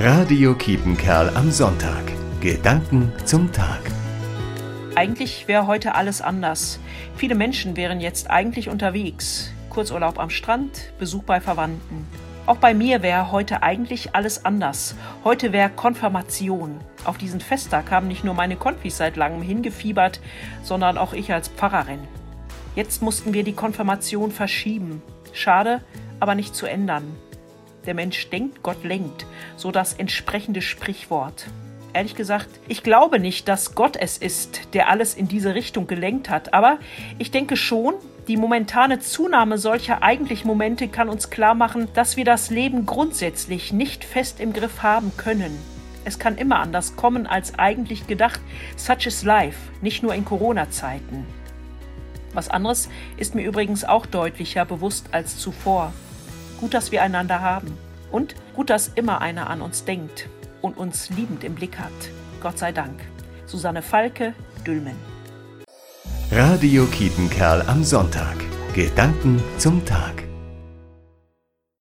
Radio Kiepenkerl am Sonntag. Gedanken zum Tag. Eigentlich wäre heute alles anders. Viele Menschen wären jetzt eigentlich unterwegs. Kurzurlaub am Strand, Besuch bei Verwandten. Auch bei mir wäre heute eigentlich alles anders. Heute wäre Konfirmation. Auf diesen Festtag haben nicht nur meine Konfis seit langem hingefiebert, sondern auch ich als Pfarrerin. Jetzt mussten wir die Konfirmation verschieben. Schade, aber nicht zu ändern. Der Mensch denkt, Gott lenkt, so das entsprechende Sprichwort. Ehrlich gesagt, ich glaube nicht, dass Gott es ist, der alles in diese Richtung gelenkt hat, aber ich denke schon, die momentane Zunahme solcher eigentlich Momente kann uns klar machen, dass wir das Leben grundsätzlich nicht fest im Griff haben können. Es kann immer anders kommen als eigentlich gedacht. Such is life, nicht nur in Corona-Zeiten. Was anderes ist mir übrigens auch deutlicher bewusst als zuvor. Gut, dass wir einander haben. Und gut, dass immer einer an uns denkt und uns liebend im Blick hat. Gott sei Dank. Susanne Falke, Dülmen. Radio Kiepenkerl am Sonntag. Gedanken zum Tag.